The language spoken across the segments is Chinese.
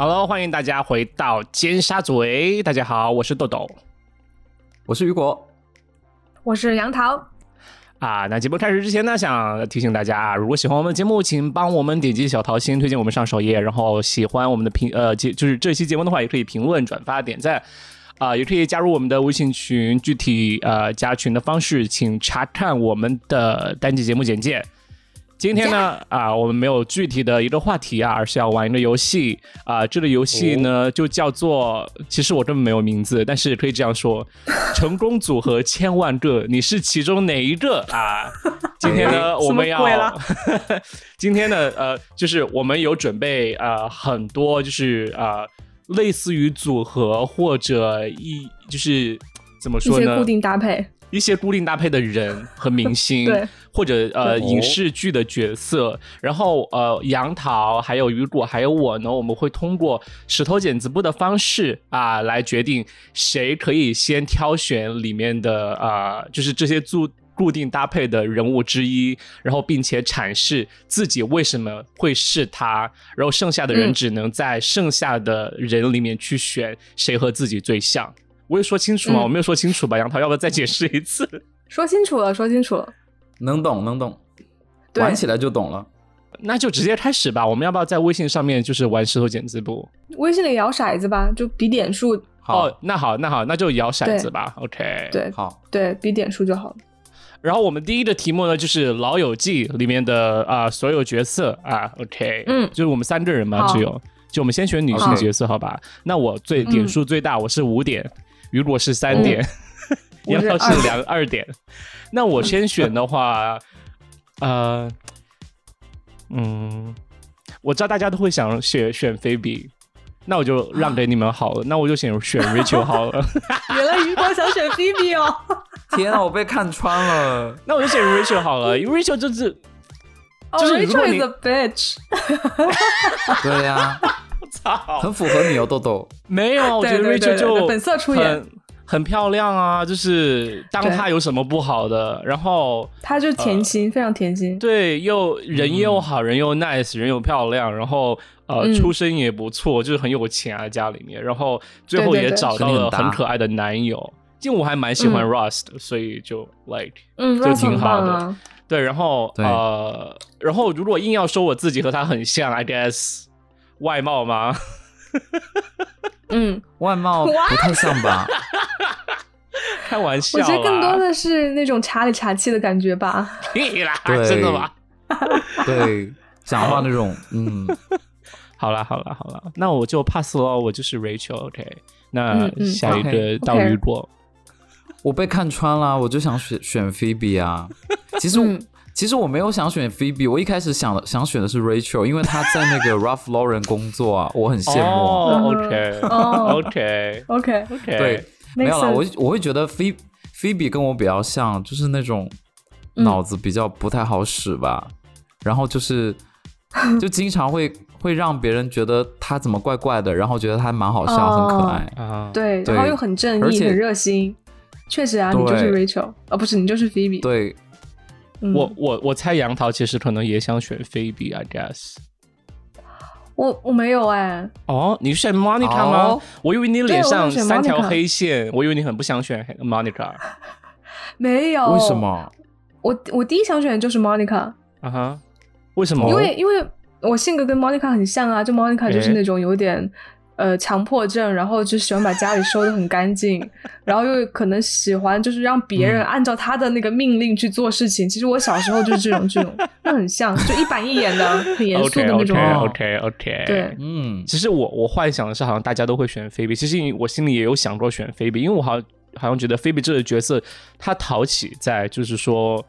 Hello，欢迎大家回到尖沙咀。大家好，我是豆豆，我是雨果，我是杨桃。啊，那节目开始之前呢，想提醒大家啊，如果喜欢我们的节目，请帮我们点击小桃心，推荐我们上首页。然后喜欢我们的评呃，就就是这期节目的话，也可以评论、转发、点赞啊，也可以加入我们的微信群。具体呃加群的方式，请查看我们的单集节目简介。今天呢，啊，我们没有具体的一个话题啊，而是要玩一个游戏啊。这个游戏呢，就叫做，其实我根本没有名字，但是可以这样说：成功组合千万个，你是其中哪一个啊？今天呢，我们要，今天呢，呃，就是我们有准备呃很多，就是呃类似于组合或者一就是怎么说呢？固定搭配。一些固定搭配的人和明星，对，或者呃影视剧的角色，然后呃杨桃还有雨果还有我呢，我们会通过石头剪子布的方式啊来决定谁可以先挑选里面的啊就是这些固固定搭配的人物之一，然后并且阐释自己为什么会是他，然后剩下的人只能在剩下的人里面去选谁和自己最像。我有说清楚吗？我没有说清楚吧？杨桃，要不要再解释一次？说清楚了，说清楚了，能懂能懂，玩起来就懂了。那就直接开始吧。我们要不要在微信上面就是玩石头剪子布？微信里摇骰子吧，就比点数。哦，那好，那好，那就摇骰子吧。OK，对，好，对比点数就好了。然后我们第一个题目呢，就是《老友记》里面的啊所有角色啊。OK，嗯，就是我们三个人嘛，只有就我们先选女性角色，好吧？那我最点数最大，我是五点。如果是三点，杨桃是两二点，那我先选的话，呃，嗯，我知道大家都会想选选菲比，那我就让给你们好了，那我就选选 Rachel 好了。原来雨果想选菲比哦！天啊，我被看穿了。那我就选 Rachel 好了，因为 Rachel 就是，就是 Rachel is a bitch。对呀。操，很符合你哦，豆豆。没有，我觉得 Rachel 就本色出演，很漂亮啊。就是当她有什么不好的，然后她就甜心，非常甜心。对，又人又好人又 nice，人又漂亮，然后呃，出身也不错，就是很有钱啊，家里面。然后最后也找到了很可爱的男友。因为我还蛮喜欢 Rust，所以就 like，嗯，就挺好的。对，然后呃，然后如果硬要说我自己和他很像，I guess。外貌吗？嗯，外貌不太像吧？开玩笑，我觉得更多的是那种茶里茶气的感觉吧。屁啦，真的吗？对，讲话那种，嗯，好了，好了，好了，那我就 pass 了，我就是 Rachel，OK。那下一个到雨果，我被看穿了，我就想选选 Phoebe 啊。其实。其实我没有想选 Phoebe，我一开始想想选的是 Rachel，因为她在那个 Ralph Lauren 工作啊，我很羡慕。OK，OK，OK，OK。对，没有了。我我会觉得 Phoebe Phoebe 跟我比较像，就是那种脑子比较不太好使吧，然后就是 就经常会会让别人觉得他怎么怪怪的，然后觉得他蛮好笑、很可爱啊。对，然后又很正义、很热心。确实啊，你就是 Rachel，哦，不是，你就是 Phoebe。对。我我我猜杨桃其实可能也想选菲比，I guess。我我没有哎。哦，你选 Monica 吗？我以为你脸上三条黑线，我以为你很不想选 Monica。没有。为什么？我我第一想选的就是 Monica。啊哈？为什么？因为因为我性格跟 Monica 很像啊，就 Monica 就是那种有点。呃，强迫症，然后就喜欢把家里收的很干净，然后又可能喜欢就是让别人按照他的那个命令去做事情。其实我小时候就是这种这种，那很像，就一板一眼的，很严肃的那种。OK OK OK。对，嗯，其实我我幻想的是，好像大家都会选菲比。其实我心里也有想过选菲比，因为我好好像觉得菲比这个角色，他讨喜在就是说。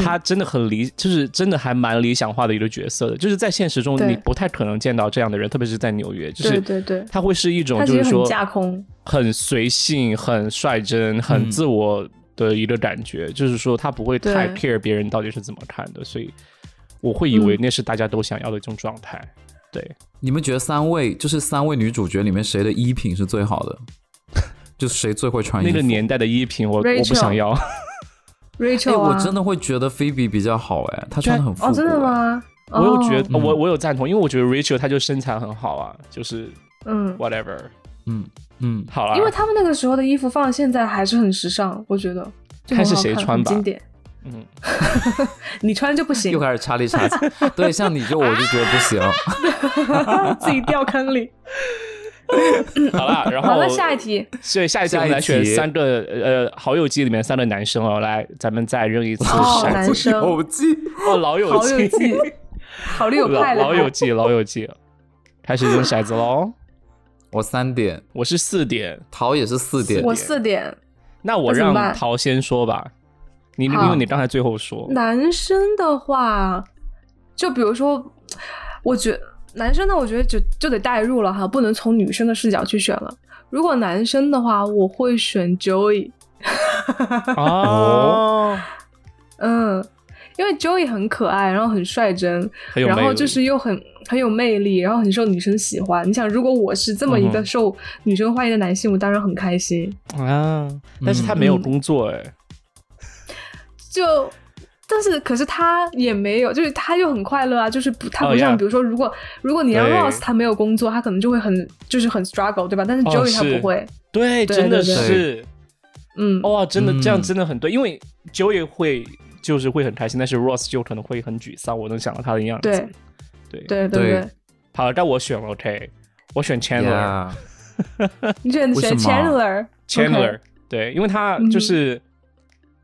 他真的很理，就是真的还蛮理想化的一个角色的，就是在现实中你不太可能见到这样的人，特别是在纽约，就是对对，他会是一种就是说架空，很随性、很率真、很自我的一个感觉，就是说他不会太 care 别人到底是怎么看的，所以我会以为那是大家都想要的一种状态。对，你们觉得三位就是三位女主角里面谁的衣品是最好的？就是谁最会穿衣服？那个年代的衣品，我我不想要。Rachel，我真的会觉得菲比比较好哎，她穿的很复古。哦，真的吗？我又觉得、哦我我有赞同，因为我觉得 Rachel 她就身材很好啊，就是嗯，whatever。嗯嗯，好了，因为他们那个时候的衣服放到现在还是很时尚，我觉得就看是谁穿吧经典。嗯，你穿就不行又，开始插里插气。对，像你就我就觉得不行。自己掉坑里。好了，然后好，了下一题，所以下一题我们来选三个呃好友记里面三个男生哦，来咱们再扔一次哦骰子男生我记哦，老友记，好友老派了，老友记，老友记，开始扔骰子喽。我三点，我是四点，桃也是四点。我四点。那我让那怎么办？陶先说吧。你因为你刚才最后说，男生的话，就比如说，我觉男生呢，我觉得就就得代入了哈，不能从女生的视角去选了。如果男生的话，我会选 Joey，哦，嗯，因为 Joey 很可爱，然后很率真，然后就是又很很有魅力，然后很受女生喜欢。你想，如果我是这么一个受女生欢迎的男性，我当然很开心。啊，但是他没有嗯工作哎，就，但是可是他也没有，就是他又很快乐啊，就是不，他哦不像比如说，如果如果你让 Ross 他没有工作，他可能就会很就是很 struggle，对吧？但是哦 Joey 他不会，对，对真的是，嗯，哇，真的嗯。这样真的很对，因为 Joey 会就是会很开心，但是 Ross 就可能会很沮丧，我能想到他的样子。对。对。对对对。对，好，但我选了 OK，我选 Chandler。Yeah 你选选为什么？Chandler Chandler，对，因为他嗯。就是，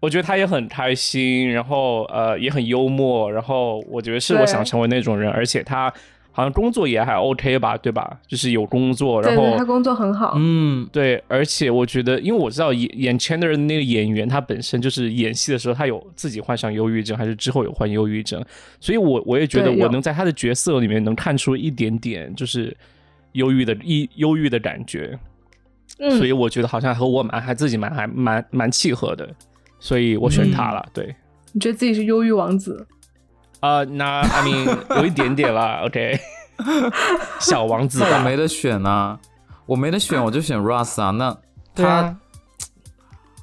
我觉得他也很开心，然后呃也很幽默，然后我觉得是我想成为那种人，而且他好像工作也还 OK 吧，对吧？就是有工作，然后他工作很好，嗯，对，而且我觉得，因为我知道演演 Chandler 的那个演员，他本身就是演戏的时候，他有自己患上忧郁症，还是之后有患忧郁症，所以我我也觉得我能在他的角色里面能看出一点点就是忧郁的一忧郁的感觉，嗯，所以我觉得好像和我蛮还自己蛮还蛮蛮契合的，所以我选他了。对，你觉得自己是忧郁王子？啊，那 I mean 有一点点啦，OK，小王子那我没得选啊，我没得选，我就选 Ross 啊。那他、啊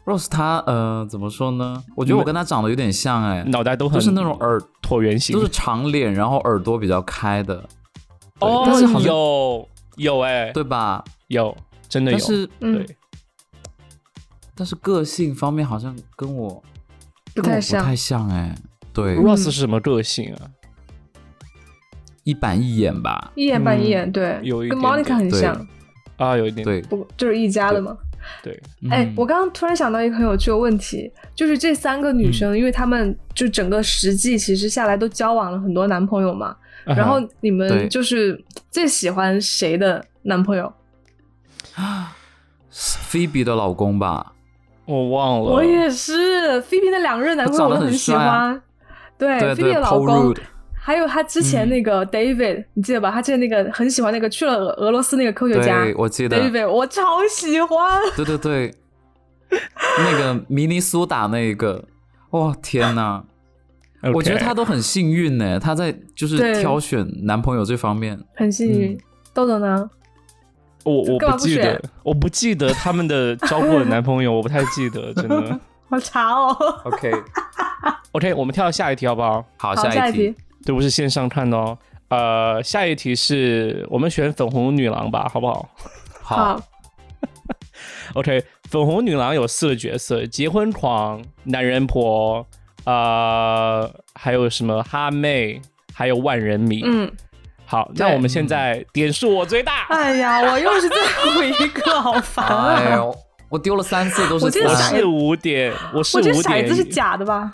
，Ross 他呃怎么说呢？我觉得我跟他长得有点像哎，脑袋都很就是那种耳椭圆形都，是长脸，然后耳朵比较开的，哦，但是好像有有哎、对吧？有真的有，但是嗯。对，但是个性方面好像跟我不太像不太像。哎，对，Ross 是什么个性啊？一板一眼吧，一眼板一嗯眼，对，跟有一点 Monica 很像，啊，有一点。对，不就是一家的嘛。对，哎、嗯我刚刚突然想到一个很有趣的问题，就是这三个女生，因为她们就整个实际其实下来都交往了很多男朋友嘛，然后啊你们就是最喜欢谁的男朋友？Phoebe 的老公吧，我忘了，我也是菲比的两任男朋友我都很喜欢，对菲比的老公还有他之前那个 David，、你记得吧？他之前那个很喜欢那个去了俄俄罗斯那个科学家对，我记得，David，我超喜欢。对对对，那个明尼苏达那一个，哇天哪！我觉得他都很幸运呢，他在就是挑选男朋友这方面，很幸运。嗯。豆豆呢？我我不不记得选，我不记得他们的交过的男朋友，我不太记得，真的。好茶哦。OK，OK，我们跳到下一题好不好？好，下一题题。。对，不是线上看的哦。呃，下一题是我们选粉红女郎吧，好不好好？OK，粉红女郎有四个角色：结婚狂、男人婆，呃，还有什么哈妹，还有万人迷。嗯，好，那我们现在点数我最大，哎呀，我又是最后一个，好烦啊！哎呦，我丢了三次都是我是五点，我是我这五点，骰子是假的吧？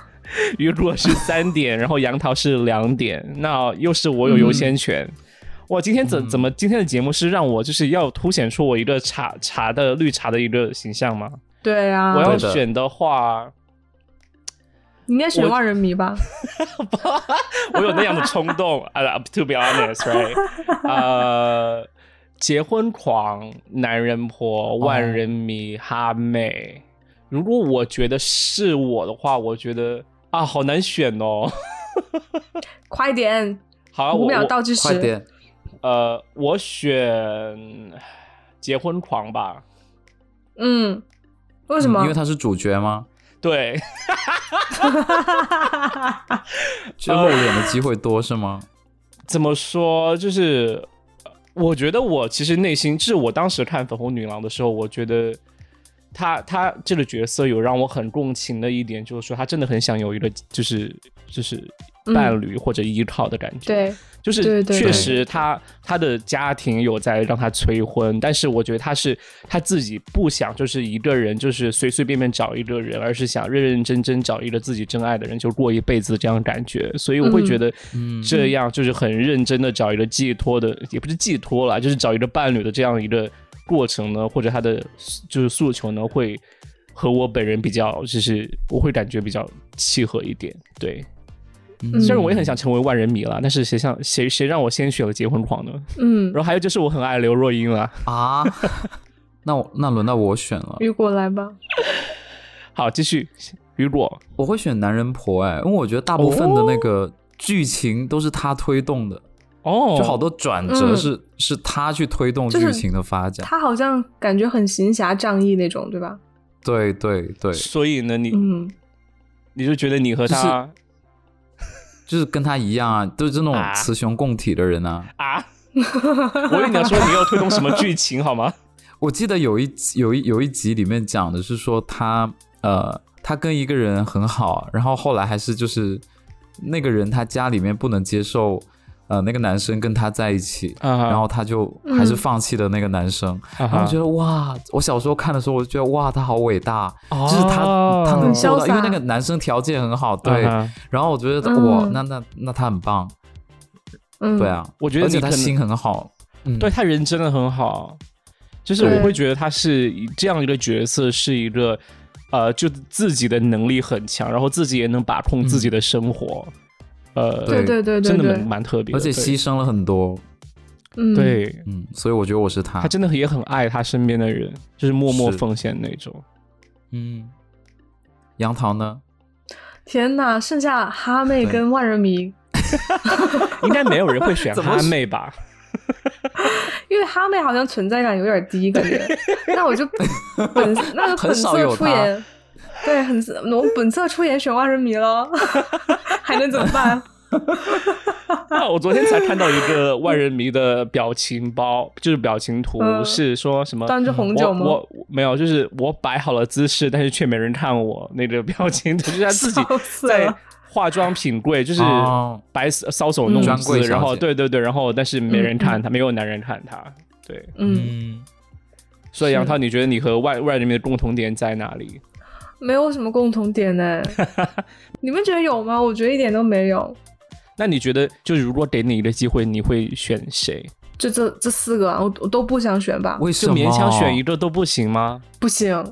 雨果是三点，然后杨桃是两点，那又是我有优先权。哇，今天怎怎么今天的节目是让我就是要凸显出我一个茶茶的绿茶的一个形象吗？对啊，我要选的话，你应该选万人迷吧？我有那样的冲动啊、t o be honest，right？呃，结婚狂、男人婆、万人迷、哈妹。如果我觉得是我的话，我觉得啊，好难选哦。快点，好啊，五秒倒计时。快点，呃，我选结婚狂吧。嗯，为什么？因为他是主角吗？对，就露脸的机会多是吗？怎么说？就是我觉得我其实内心，就是我当时看《粉红女郎》的时候，我觉得她她这个角色有让我很共情的一点，就是说她真的很想有一个就是就是伴侣或者依靠的感觉。对。就是确实，他他的家庭有在让他催婚，但是我觉得他是他自己不想，就是一个人，就是随随便便找一个人，而是想认认真真找一个自己真爱的人，就过一辈子这样感觉。所以我会觉得，这样就是很认真的找一个寄托的，也不是寄托了，就是找一个伴侣的这样一个过程呢，或者他的就是诉求呢，会和我本人比较，就是我会感觉比较契合一点，对。虽然我也很想成为万人迷了，但是谁想谁谁让我先选了结婚狂呢？嗯，然后还有就是我很爱刘若英了啊。那我那轮到我选了，雨果来吧。好，继续雨果，我会选男人婆哎，因为我觉得大部分的那个剧情都是他推动的哦，就好多转折是是他去推动剧情的发展。他好像感觉很行侠仗义那种，对吧？对对对。所以呢，你嗯，你就觉得你和他。就是跟他一样啊，都是那种雌雄共体的人啊！啊！我跟你讲说你要推动什么剧情好吗？我记得有一有一有一集里面讲的是说他呃他跟一个人很好，然后后来还是就是那个人他家里面不能接受。呃，那个男生跟他在一起，然后他就还是放弃了那个男生。然后我觉得哇，我小时候看的时候，我就觉得哇，他好伟大，就是他他能做到，因为那个男生条件很好，对。然后我觉得哇，那那那他很棒，对啊，我觉得而且他心很好，对他人真的很好。就是我会觉得他是这样一个角色，是一个呃，就自己的能力很强，然后自己也能把控自己的生活。呃，对对对对，真的蛮蛮特别，而且牺牲了很多。嗯，对，嗯，所以我觉得我是他。他真的也很爱他身边的人，就是默默奉献那种。嗯，杨桃呢？天哪，剩下哈妹跟万人迷，应该没有人会选 哈妹吧？因为哈妹好像存在感有点低，感觉。那我就本那个本色出演。对，很我本色出演选万人迷了，还能怎么办？我昨天才看到一个万人迷的表情包，就是表情图，是说什么端着红酒吗？我没有，就是我摆好了姿势，但是却没人看我那个表情，就是他自己在化妆品柜，就是摆搔首弄姿，然后对对对，然后但是没人看他，没有男人看他，对，嗯。所以杨涛，你觉得你和万万人迷的共同点在哪里？没有什么共同点呢，你们觉得有吗？我觉得一点都没有。那你觉得，就是如果给你一个机会，你会选谁？就这这四个，我我都不想选吧？为什么？勉强选一个都不行吗？不行，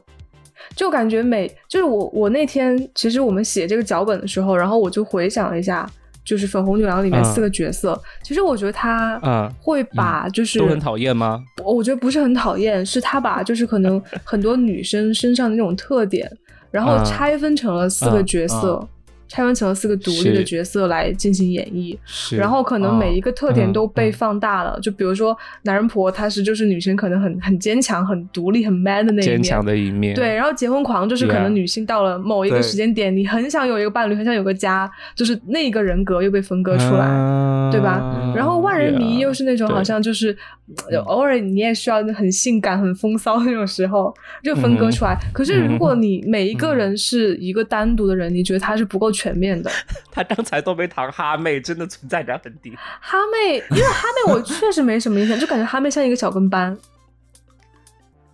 就感觉每就是我我那天其实我们写这个脚本的时候，然后我就回想了一下，就是《粉红女郎》里面四个角色，其实我觉得他嗯会把就是都很讨厌吗？我觉得不是很讨厌，是他把就是可能很多女生身上的那种特点。然后拆分成了四个角色。拆分成了四个独立的角色来进行演绎，然后可能每一个特点都被放大了。就比如说男人婆，她是就是女生可能很很坚强、很独立、很 man 的那一面。坚强的一面。对，然后结婚狂就是可能女性到了某一个时间点，你很想有一个伴侣，很想有个家，就是那个人格又被分割出来，对吧？然后万人迷又是那种好像就是偶尔你也需要很性感、很风骚那种时候，就分割出来。可是如果你每一个人是一个单独的人，你觉得他是不够。全面的，他刚才都没谈哈妹，真的存在感很低。哈妹，因为哈妹我确实没什么印象，就感觉哈妹像一个小跟班，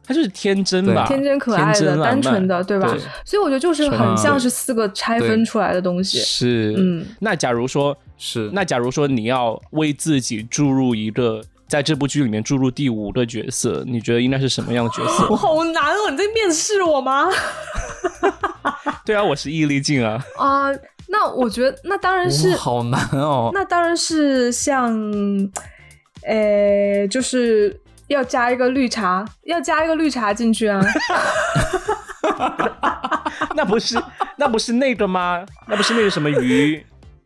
他就是天真吧，天真可爱的、单纯的，对吧？所以我觉得就是很像是四个拆分出来的东西。是，嗯。那假如说是，那假如说你要为自己注入一个，在这部剧里面注入第五个角色，你觉得应该是什么样的角色？我 好难哦，你在面试我吗？对啊，我是易立竞啊。啊，那我觉得那当然是好难哦。那当然是像，呃，就是要加一个绿茶，要加一个绿茶进去啊。那不是那不是那个吗？那不是那个什么鱼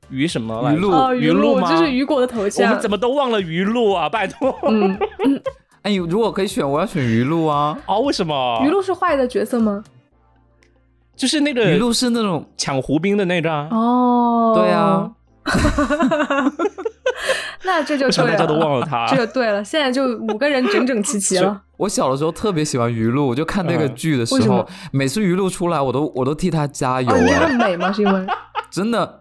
鱼什么鱼露鱼露吗？就是雨果的头像。我们怎么都忘了鱼露啊？拜托。嗯 哎，如果可以选，我要选鱼露啊。哦，为什么？鱼露是坏的角色吗？就是那个鱼露是那种抢胡兵的那张哦，对啊，那这就为什么对大家都了，忘了他？这就对了。现在就五个人整整齐齐了。我小的时候特别喜欢于露，我就看那个嗯剧的时候每次于露出来，我都我都替她加油哦，你觉得哎、很美吗？是因为 真的。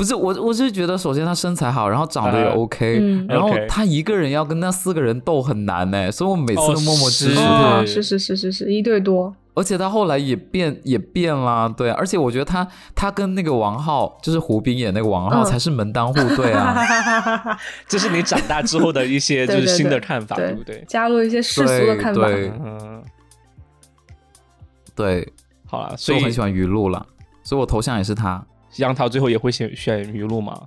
不是我，我是觉得首先他身材好，然后长得也嗯 OK，、嗯然后她一个人要跟那四个人斗很难呢，所以我每次哦都默默支持他。哦，是是是是是，一对多。而且他后来也变也变啦，对啊，而且我觉得他他跟那个王浩，就是胡兵演那个王浩，嗯才是门当户对啊。这是你长大之后的一些 就是新的看法，对不对？加入一些世俗的看法。对对嗯，对，好了，所以我很喜欢余露了，所以我头像也是她，杨桃最后也会选选鱼露吗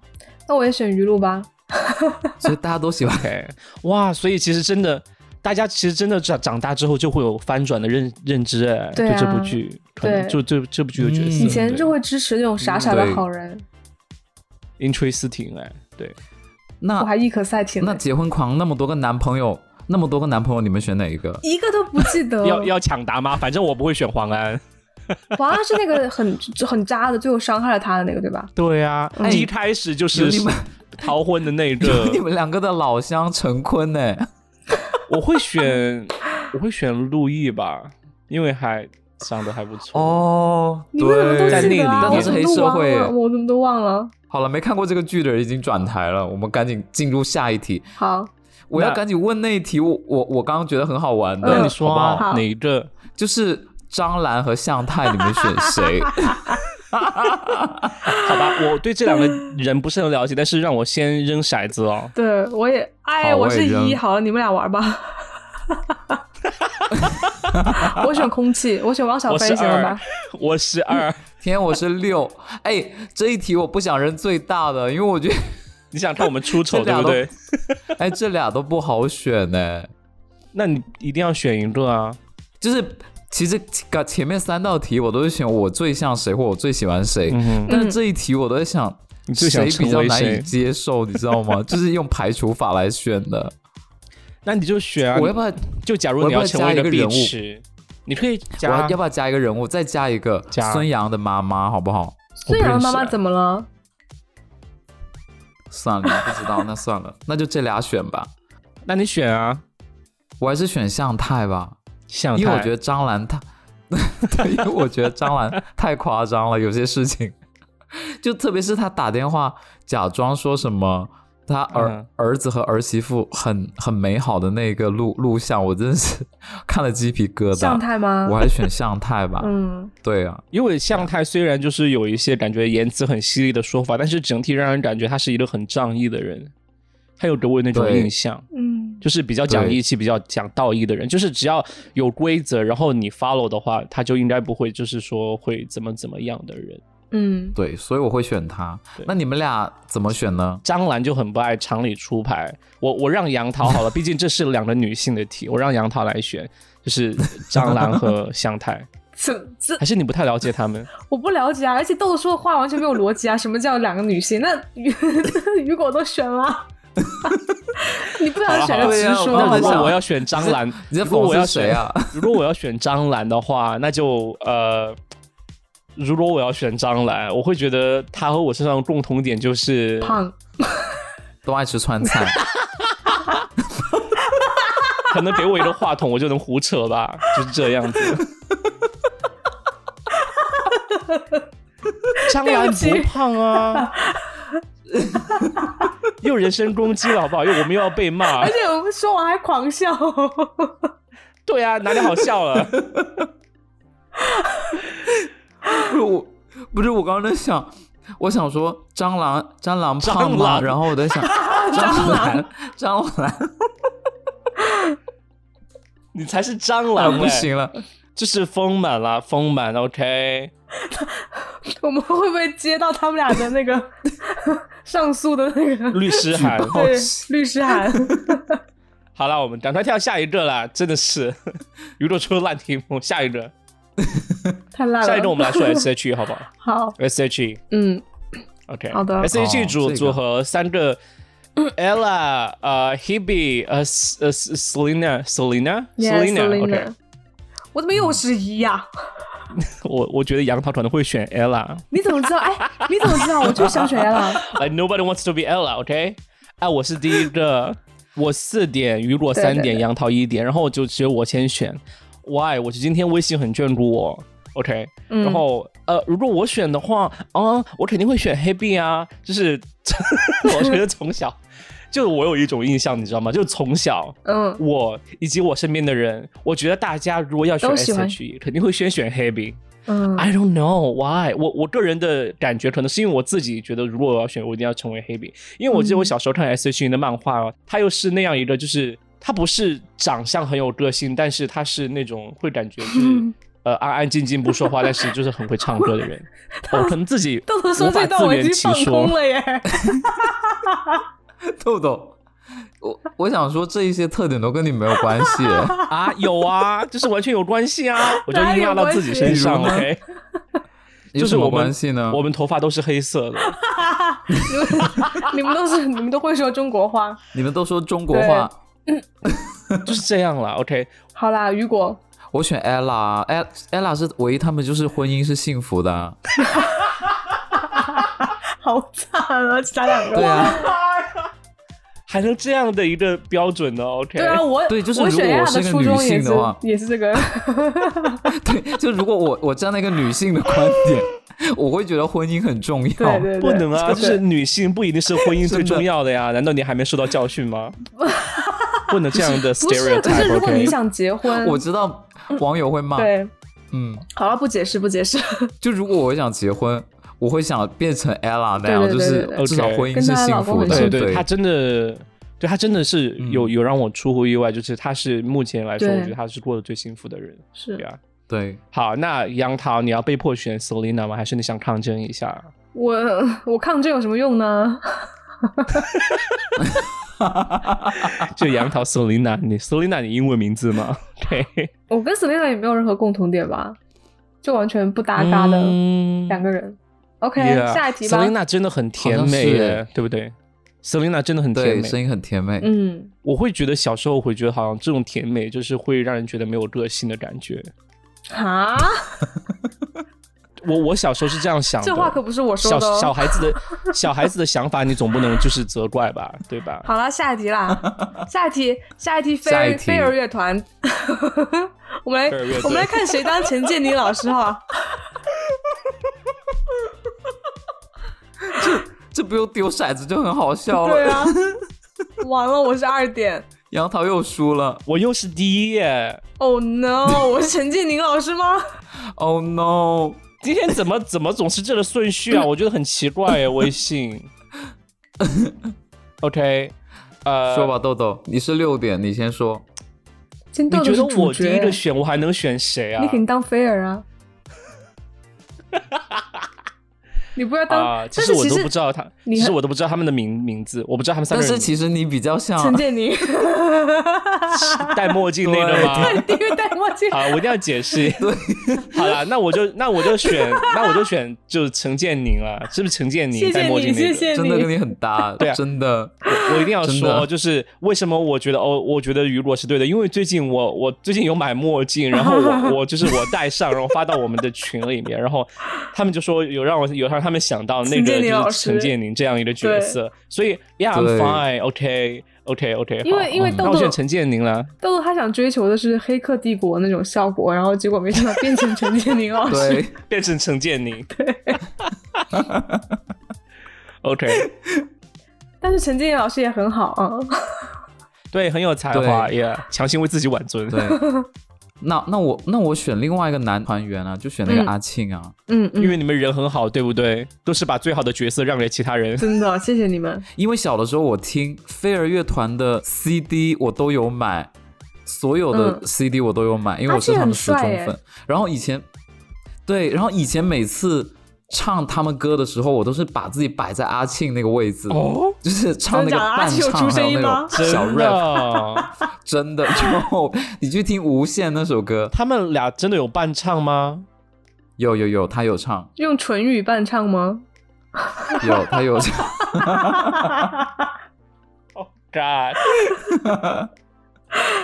那我也选鱼露吧。所以大家都喜欢。哇，所以其实真的。大家其实真的长长大之后就会有翻转的认认知哎，对啊就这部剧，可能对就这这部剧的角色，嗯以前就会会支持那种傻傻的好人，interesting 哎，对，那我还亦可赛艇呢。那结婚狂那么多个男朋友，那么多个男朋友，你们选哪一个？一个都不记得。要要抢答吗？反正我不会选黄安。王安是那个很很渣的，最后伤害了他的那个，对吧？对啊，嗯一开始就是有你们逃婚的那有个你，们两个的老乡陈坤呢？我会选我会选陆毅吧，因为还长得还不错。哦，你为什么都在那里记得啊？我但他是黑怎么都忘社会，我怎么都忘了。好了，没看过这个剧的人已经转台了，我们赶紧进入下一题。好，我要赶紧问那一题，我我我刚刚觉得很好玩的，嗯那你说啊，好好哪一个？就是张兰和向太，你们选谁？好吧，我对这两个人不是很了解，但是让我先扔骰子哦。对我也，哎，我是一，好了，你们俩玩吧。我选空气，我选汪小菲，行了吧？，我是二。天，我是六。哎，这一题我不想扔最大的，因为我觉得，你想看我们出丑对不对？哎，这俩都不好选呢。那你一定要选一个啊。就是其实前前面三道题我都是选我最像谁或我最喜欢谁，嗯，但是这一题我都在想，谁比较难以？接受，你知道吗？就是用排除法来选的。那你就选啊。我要不要？就假如你要成为碧加一个人物，你可以加要要不要加一个人物？再加一个孙杨的妈妈，好不好？孙杨的妈妈怎么了？算了，不知道，那算了，那就这俩选吧。那你选啊，我还是选向太吧，向太因为我觉得张兰她，对，因为我觉得张兰太夸张了，有些事情，就特别是他打电话假装说什么他儿、嗯儿子和儿媳妇很很美好的那个录录像，我真的是 看了鸡皮疙瘩向瘩。太吗我？还选向太吧，嗯，对啊，因为向太虽然就是有一些感觉言辞很犀利的说法，但是整体让人感觉他是一个很仗义的人，他有给我那种印象，嗯，就是比较讲义气、比较讲道义的人。就是只要有规则，然后你 follow 的话，他就应该不会就是说会怎么怎么样的人。嗯，对，所以我会选他。那你们俩怎么选呢？张兰就很不爱常理出牌，我我让杨桃好了，毕竟这是两个女性的题，我让杨桃来选，就是张兰和向太，这这还是你不太了解他们？我不了解啊，而且豆豆说的话完全没有逻辑啊！什么叫两个女性？那雨雨果都选了，你不想选个直好说了好了好那如果我？要选张兰，你在如果我要讽谁选啊？如果我要选张兰的话，那就呃，如果我要选张兰，我会觉得她和我身上的共同点就是胖，都爱吃川菜，可能给我一个话筒，我就能胡扯吧，就是这样子。张兰不胖啊，又人身攻击了，好不好？又我们又要被骂而。且我们说完还狂笑。对啊，哪里好笑了？不是我，不是我刚刚在想，我想说蟑螂，蟑螂胖吗？蟑螂然后我在想 蟑螂，蟑螂，你才是蟑啊螂、欸，不行了，就是丰满啦，丰满，OK。我们会不会接到他们俩的那个 上诉的那个律师函。对律师函？好了，我们赶快跳下一个啦！真的是，如果出烂题目，下一个，太烂了。下一个我们来说 S H E 好不好好，？S H E 嗯，OK，好的 S H E 哦组、这个组合三个，Ella 呃 Hebe 呃呃 Selina Selina Selina OK，我怎么又是一呀？我我觉得杨桃可能会选 Ella，你怎么知道？哎，你怎么知道？我就想选 Ella。like nobody wants to be Ella OK。哎，我是第一个，我四点，雨果三点，杨桃一点，然后就只有我先选。Why？我觉得今天微信很眷顾我，OK。然后呃，如果我选的话，啊，我肯定会选黑币啊。就是 我觉得从小就我有一种印象，你知道吗？就从小，嗯，我以及我身边的人，我觉得大家如果要选 SHE，肯定会先选黑币。嗯，I don't know why。我我个人的感觉可能是因为我自己觉得，如果我要选，我一定要成为 Hebe，。因为我记得我小时候看 S.H.E 的漫画哦，他又是那样一个，就是他不是长相很有个性，但是他是那种会感觉就是 呃安安静静不说话，但是就是很会唱歌的人。我可能自己无法自圆其说了耶。豆豆。我我想说，这一些特点都跟你没有关系 啊？有啊，就是完全有关系啊！我就应用到自己身上，OK？就是我关系呢？我们头发都是黑色的。你们都是你们都会说中国话？你们都说中国话？就是这样了，OK？好啦，雨果，我选 Ella，Ella 是唯一，他们就是婚姻是幸福的。好惨啊，咱两个。对啊。还能这样的一个标准呢？OK，对啊，我对，就是如果我是一个女性的话，也是这个。对，就如果我我站在一个女性的观点，我会觉得婚姻很重要。对对，不能啊，就是女性不一定是婚姻最重要的呀？难道你还没受到教训吗？不能这样的 stereotype。不是，可是如果你想结婚，我知道网友会骂。对，嗯，好了，不解释，不解释。就如果我想结婚。我会想变成 Ella 那样，就是至少婚姻是幸福的。对对，他真的，对他真的是有有让我出乎意外，就是他是目前来说，我觉得他是过得最幸福的人。是呀，对。好，那杨桃，你要被迫选 Selina 吗？还是你想抗争一下？我我抗争有什么用呢？就杨桃 Selina，你 Selina 你英文名字吗？对，我跟 Selina 也没有任何共同点吧，就完全不搭嘎的两个人。OK，下一题吧。Selina 真的很甜美耶，对不对？Selina 真的很甜美，声音很甜美。嗯，我会觉得小时候会觉得好像这种甜美就是会让人觉得没有个性的感觉。啊？我我小时候是这样想的，这话可不是我说的。小小孩子的小孩子的想法，你总不能就是责怪吧，对吧？好了，下一题啦，下一题，下一题，飞儿飞儿乐团。我们来，我们来看谁当陈建宁老师哈。这这不用丢骰子就很好笑了。对啊，完了，我是二点，杨桃又输了，我又是第一耶。Oh no！我是陈建宁老师吗？Oh no！今天怎么怎么总是这个顺序啊？我觉得很奇怪耶。微信。OK，呃，说吧，豆豆，你是六点，你先说。你觉得我第一个选，我还能选谁啊？你肯当菲儿啊？你不要当，其实我都不知道他，其实我都不知道他们的名名字，我不知道他们三个人。但是其实你比较像陈建宁，戴墨镜那个吗？因为戴墨镜。好，我一定要解释。对，好了，那我就那我就选，那我就选就是陈建宁了，是不是陈建宁戴墨镜那个？真的跟你很搭，对啊，真的。我一定要说，就是为什么我觉得哦，我觉得雨果是对的，因为最近我我最近有买墨镜，然后我我就是我戴上，然后发到我们的群里面，然后他们就说有让我有让他们想到那个就是陈建宁。这样一个角色，所以 Yeah，I'm fine，OK，OK，OK，因为因为豆豆选陈建宁了，豆豆他想追求的是《黑客帝国》那种效果，然后结果没想到变成陈建宁老师，变成陈建宁，对，OK。但是陈建宁老师也很好啊，对，很有才华，也强行为自己挽尊。对，那那我那我选另外一个男团员啊，就选那个阿庆啊，嗯，因为你们人很好，对不对？都是把最好的角色让给其他人。真的，谢谢你们。因为小的时候我听飞儿乐团的 CD，我都有买，所有的 CD 我都有买，因为我是他们死忠粉。然后以前，对，然后以前每次。唱他们歌的时候，我都是把自己摆在阿庆那个位置，哦就是唱那个伴唱还有那种小 rap，真的。然后 你去听《无限》那首歌，他们俩真的有伴唱吗？有有有，他有唱，用唇语伴唱吗？有，他有唱。Oh God！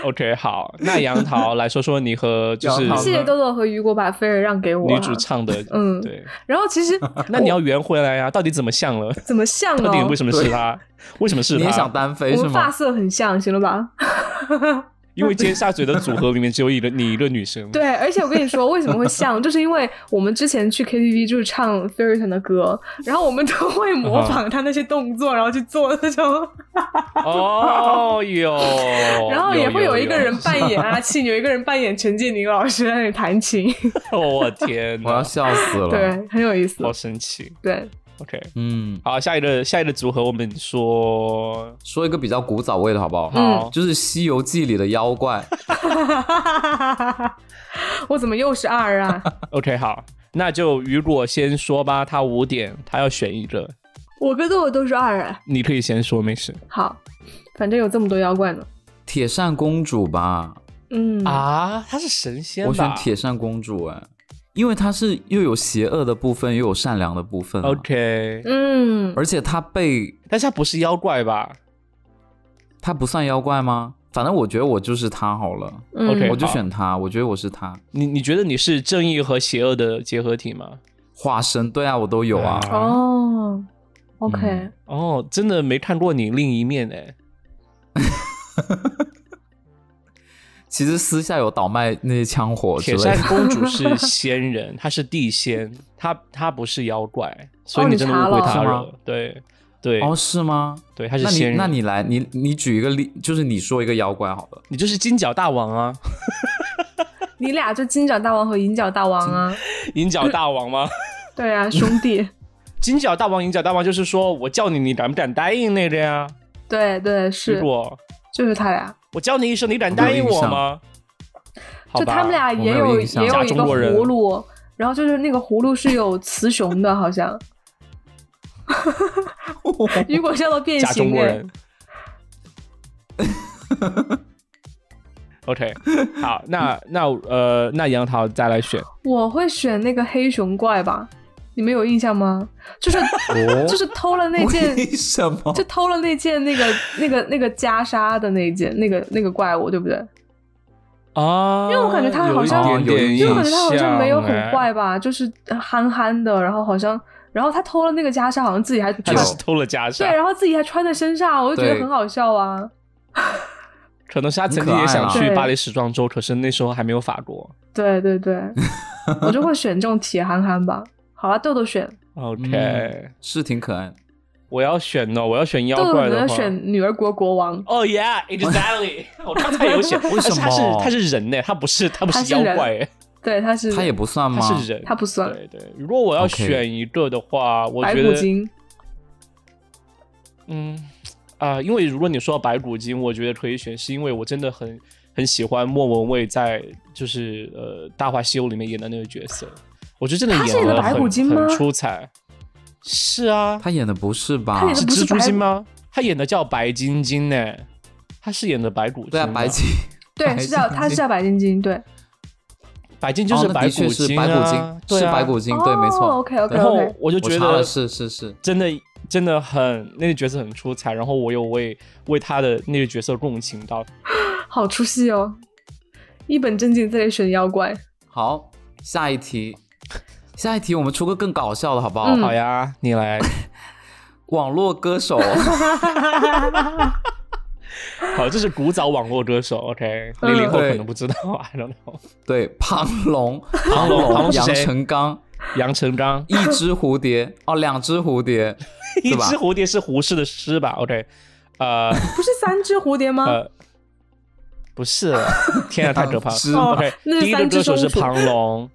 OK，好，那杨桃 来说说你和就是谢谢豆豆和雨果把菲儿让给我、啊。女主唱的，嗯对，然后其实那你要圆回来呀，到底怎么像了？怎么像到底为哦？什么是他？为什么是你也想？单飞是我们发？色很像，行了吧？因为尖沙咀的组合里面只有一个你一个女生，对，而且我跟你说，为什么会像，就是因为我们之前去 KTV 就是唱 Ferriton 的歌，然后我们都会模仿他那些动作，然后去做那种，哦哟，然后也会有一个人扮演阿庆，有一个人扮演陈建宁老师在那里弹琴，哦 我天哪，我要笑死了。，对，很有意思好。神奇。对，OK，嗯，好，下一个下一个组合我们说，说一个比较古早味的好不好？嗯好，就是《西游记》里的妖怪，我怎么又是二啊？OK，好，那就雨果先说吧，他五点，他要选一个，我跟豆豆都是二啊。你可以先说，没事。好，反正有这么多妖怪呢。铁扇公主吧，嗯，啊，她是神仙我选铁扇公主哎，因为他是又有邪恶的部分，又有善良的部分、啊。？OK，嗯，而且他被但是他不是妖怪吧他不算妖怪吗？反正我觉得我就是他好了，嗯 OK 我就选他，我觉得我是他你你觉得你是正义和邪恶的结合体吗？化身。对啊，我都有啊。啊哦，OK，、嗯哦，真的没看过你另一面哎。其实私下有倒卖那些枪火之铁。扇公主是 仙人，她是地仙，她她不是妖怪，所以哦你真的误会她了。对对哦，是吗？对，她是仙人。那你来，你你举一个例，就是你说一个妖怪好了。你就是金角大王啊，你俩就金角大王和银角大王啊，银角大王吗？对啊，兄弟，金角大王、银角大王就是说我叫你，你敢不敢答应那个呀？对对如是，果就是他俩，我叫你一声，你敢答应我吗？就他们俩也有也有一个中国人葫芦，然后就是那个葫芦是有雌雄的，好像。如果笑到变形人。OK，好，那那呃，那杨桃再来选，我会选那个黑熊怪吧？你们有印象吗？就是哦就是偷了那件为什么？就偷了那件那个那个那个袈裟的那一件那个那个怪物，对不对？啊，因为我感觉他好像因因为我感觉他好像没有很坏吧，就是憨憨的，然后好像，然后他偷了那个袈裟，好像自己还穿他是偷了袈裟对，然后自己还穿在身上，我就觉得很好笑啊。可能是他曾经也想去巴黎时装周，可是那时候还没有法国。对对对，我就会选这种铁憨憨吧。好啊，豆豆选，OK，、嗯是挺可爱。的。我要选呢，我要选妖怪的话，选女儿国国王。哦、yeah，exactly，我刚才有选，为什么？他是他是人呢？他不是他不是妖怪。哎，对，他是。他也不算吗？他是人，他不算。对对，如果我要选一个的话，我觉得骨精。嗯啊、因为如果你说到白骨精，我觉得可以选，是因为我真的很很喜欢莫文蔚在就是呃《大话西游》里面演的那个角色，我觉得真的是演的白演得很骨精吗很出彩。是啊，他演的不是吧？他演的不是是蜘蛛精吗？他演的叫白晶晶呢，他是演的白骨精。对啊，白晶。对，是叫他是叫白晶晶，对，白晶就是白骨是精、啊白骨精，对啊是白骨精，对，没错。OK OK 然后我就觉得，是是是，真的真的很那个角色很出彩，然后我有为为他的那个角色共情到。好出戏哦。一本正经在那里选妖怪，好，下一题，下一题我们出个更搞笑的好不好？嗯。好呀，你来。网络歌手，好，这是古早网络歌手，OK，嗯。零零后可能不知道，I don't know。对，庞龙，庞龙庞龙是杨成刚，杨成刚，一只蝴蝶，哦，两只蝴蝶，一只蝴蝶是胡适的诗吧？OK，呃不是三只蝴蝶吗？呃，不是，天啊，太可怕了。OK，第一个歌手是庞龙，嗯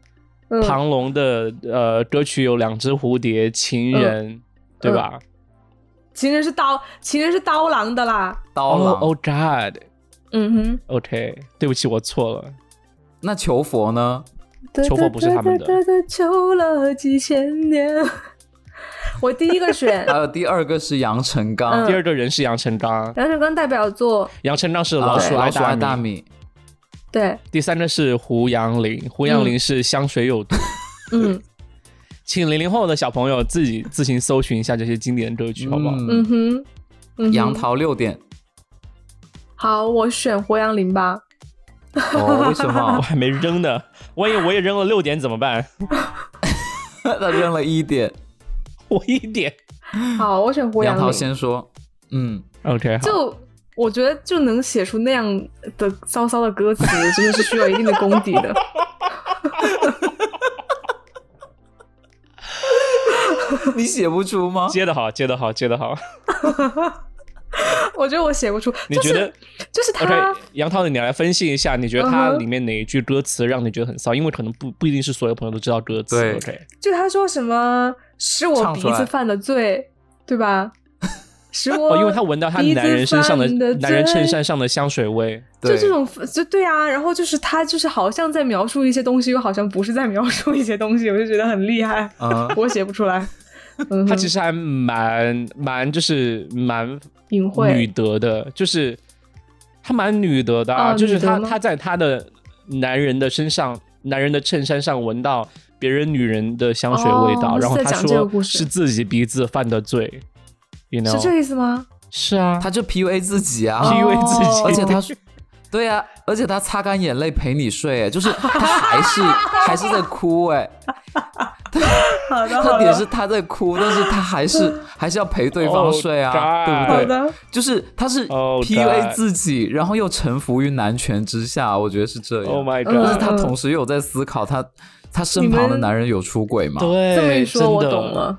庞龙的呃歌曲有两只蝴蝶、情人，对吧？情人是刀，情人是刀郎的啦。刀郎。哦，Oh God，OK，嗯对不起，我错了。那求佛呢？哼，求佛不是他们的哒哒哒哒求了几千年。我第一个选 还有第二个是杨成刚，嗯第二个人是杨成刚，杨成刚代表作，杨成刚是啊老鼠爱大米。米，对，第三个是胡杨林，胡杨林是香水有毒。嗯请零零后的小朋友自己自行搜寻一下这些经典歌曲，好不好？嗯哼，嗯哼杨桃六点，好，我选胡杨林吧。哦，为什么 我？还没扔呢，万一我也扔了六点怎么办？他扔了一点。我一点。好，我选胡杨桃杨桃。先说，嗯，OK，好。就我觉得就能写出那样的骚骚的歌词，真的是需要一定的功底的。你写不出吗？接的好，接的好，接的好。我觉得我写不出，你觉得就是他 OK？杨涛，你来分析一下，你觉得它嗯哼里面哪一句歌词让你觉得很骚？因为可能不不一定是所有朋友都知道歌词。对 OK，就他说什么是我鼻子犯的罪，对吧？使我哦，因为他闻到他男人身上的男人衬衫上的香水味。就这种，就对啊，然后就是他就是好像在描述一些东西，又好像不是在描述一些东西，我就觉得很厉害，嗯，我写不出来。嗯，他其实还蛮蛮就是蛮女隐晦，德的，就是他蛮女德的啊，哦就是他他在他的男人的身上，男人的衬衫上闻到别人女人的香水味道，哦然后他是在讲这个说故事。是自己鼻子犯的罪，you know 是这意思吗？是啊，他就 PUA 自己啊，PUA 自己哦而且他是，对啊，而且他擦干眼泪陪你睡，哎，就是他还是 还是在哭，哎，好的，特，点是他在哭，但是他还是 还是要陪对方睡啊 Oh, 对不对？就是他是 Oh, PUA God 自己，然后又臣服于男权之下，我觉得是这样。Oh my 嗯但是 god！但是他同时又有在思考他他身旁的男人有出轨吗，对，这么一说，我真的懂。了。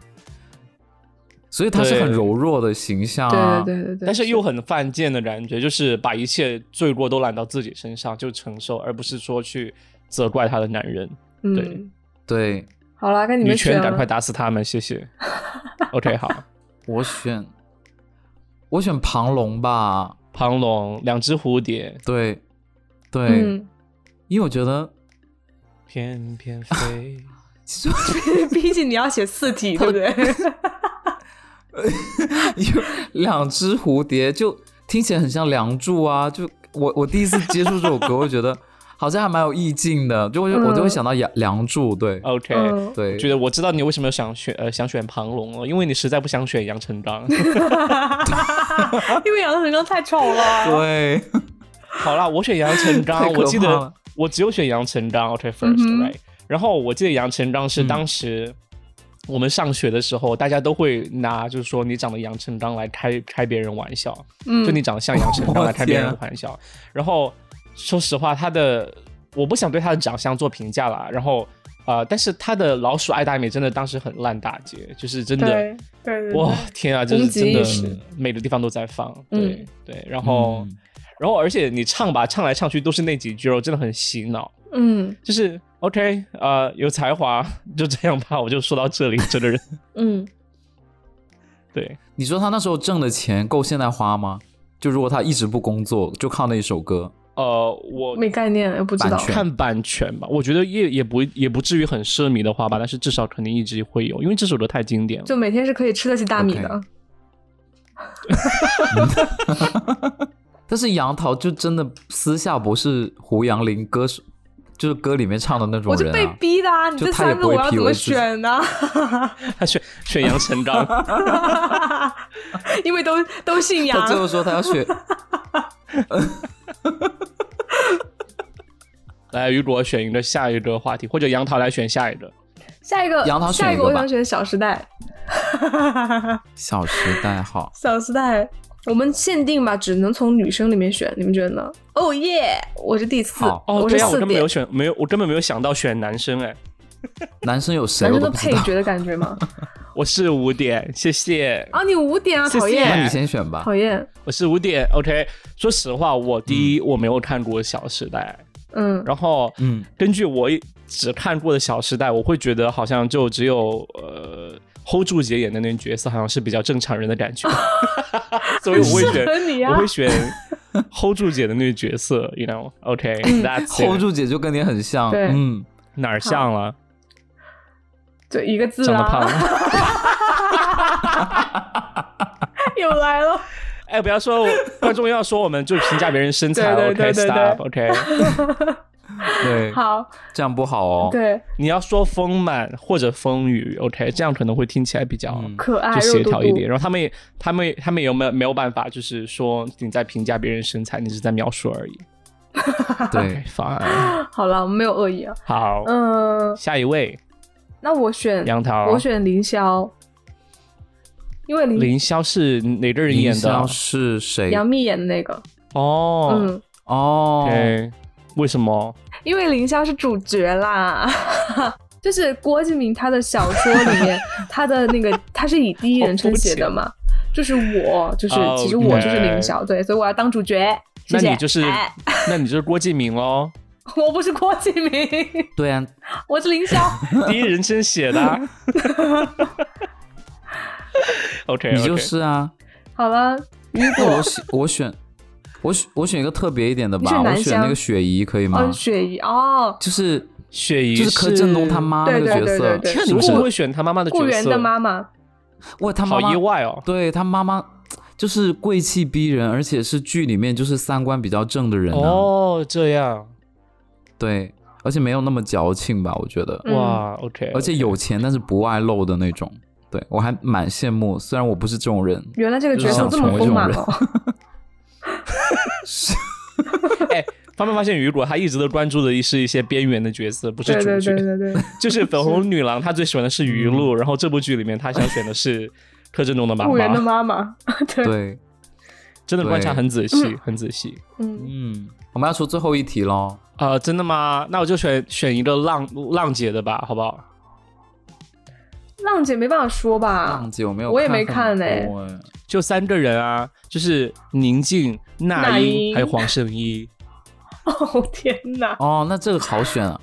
所以他是很柔弱的形象对啊。对对对对，但是又很犯贱的感觉，就是把一切罪过都揽到自己身上，就承受，而不是说去责怪他的男人。对嗯，对，好啦，该你们选权，赶快。打死他们，谢谢。OK，好，我选我选庞龙吧。庞龙，两只蝴蝶，对对，嗯，因为我觉得翩翩飞。其实 毕竟你要写四体，对不对？有两只蝴蝶，就听起来很像《梁祝》啊。就我我第一次接触这首歌，我觉得好像还蛮有意境的，就我就、我就会想到梁梁祝，对 OK，、嗯，对，觉得我知道你为什么想选呃想选庞龙了，因为你实在不想选杨成章。因为杨成刚太丑了。对，好啦，我选杨成章太，可我记得我只有选杨成刚，OK 嗯 first、哼 right。然后我记得杨成刚是嗯当时我们上学的时候，大家都会拿就是说你长得杨成刚来开开别人玩笑，嗯。就你长得像杨成刚来开别人玩笑。然后说实话，他的我不想对他的长相做评价啦。然后呃，但是他的老鼠爱大米真的当时很烂大街，就是真的对对对，哇天啊，就是真的意识。每个地方都在放，对、嗯。对，然后、嗯。然后而且你唱吧，唱来唱去都是那几句我，真的很洗脑。嗯。就是 OK，呃，有才华就这样吧，我就说到这里，这个人。嗯，对，你说他那时候挣的钱够现在花吗？就如果他一直不工作，就靠那一首歌，呃，我没概念，我不知道。看版权吧，我觉得也也不也不至于很奢靡的花吧，但是至少肯定一直会有，因为这首歌太经典了。就每天是可以吃得起大米的。但是杨桃就真的私下不是胡杨林歌手，就是歌里面唱的那种人我就被。逼的啊！你这三个我要怎么选呢？他选选杨成章，因为都都姓杨他。最后说他要选，来，雨果选一个下一个话题，或者杨桃来选下一个。下一个，杨桃选下一个，一个我想选《小时代》。《小时代》好，《小时代》，我们限定吧，只能从女生里面选，你们觉得呢？哦耶！我是第四，好哦，我是对呀、我四点根本没有。选，没有，我根本没有想到选男生哎，男生有谁男生都我都不知道。配角的感觉吗？我是五点，谢谢。啊，你五点啊，谢谢讨那厌你，先选吧。讨厌。我是五点，OK。说实话，我第一、我没有看过《小时代嗯》，，然后嗯，根据我只看过的《小时代》，我会觉得好像就只有呃 hold 住姐演的那个角色，好像是比较正常人的感觉，所以我会选啊我会选 hold 住姐的那个角色，you know？OK，That's、hold 住姐就跟你很像，对嗯，哪儿像了？就一个字长得胖啊，。又来了。哎，不要说，观众要说我们就评价别人身材对对对对对，OK，Stop，OK。对，好，这样不好哦。对，你要说丰满或者丰腴，OK，这样可能会听起来比较嗯。可爱，就协调一点。然后他们也，他们也，他们有没有没有办法，就是说你在评价别人身材，你是在描述而已。对，fine，好了，我们没有恶意啊。好，嗯，下一位。那我选杨桃，我选凌霄，因为凌凌霄是哪个人演的凌霄？是谁？杨幂演的那个，哦，嗯，哦为什么？因为凌霄是主角啦。就是郭敬明他的小说里面，他的那个他是以第一人称写的嘛，就是我，就是哦其实我就是凌霄，对，所以我要当主角。谢谢那你就是哎，那你就是郭敬明喽，我不是郭敬明，对啊，我是凌霄。第一人称写的啊。OK，你就是啊。好了，如果那我选我选我选我选一个特别一点的吧，我选那个雪姨可以吗哦，？雪姨哦，就是雪姨就是柯震东他妈那个角色对对，对天啊，你为什么会选他妈妈的角色？顾源的妈妈，哇，他妈好意外哦。对他妈妈就是贵气逼人，而且是剧里面就是三观比较正的人啊。哦，这样对，而且没有那么矫情吧，我觉得。嗯哇，OK，而且有钱但是不外露的那种。对我还蛮羡慕，虽然我不是这种人。原来这个角色这么丰满哦。哎，发没发现雨果他一直都关注的是一些边缘的角色，不是对对主角。对对对，就是粉红女郎，她最喜欢的是余露，嗯然后这部剧里面她想选的是柯震东的妈顾源的妈，妈妈，对，对，真的观察对很仔细，很仔细。嗯，嗯，我们要出最后一题喽。啊，真的吗？那我就选选一个浪浪姐的吧，好不好？浪姐没办法说吧浪，姐我没有，我也没看呢。就三个人啊，就是宁静、那那英英还有黄圣依，哦天哪，哦，那这个好选啊，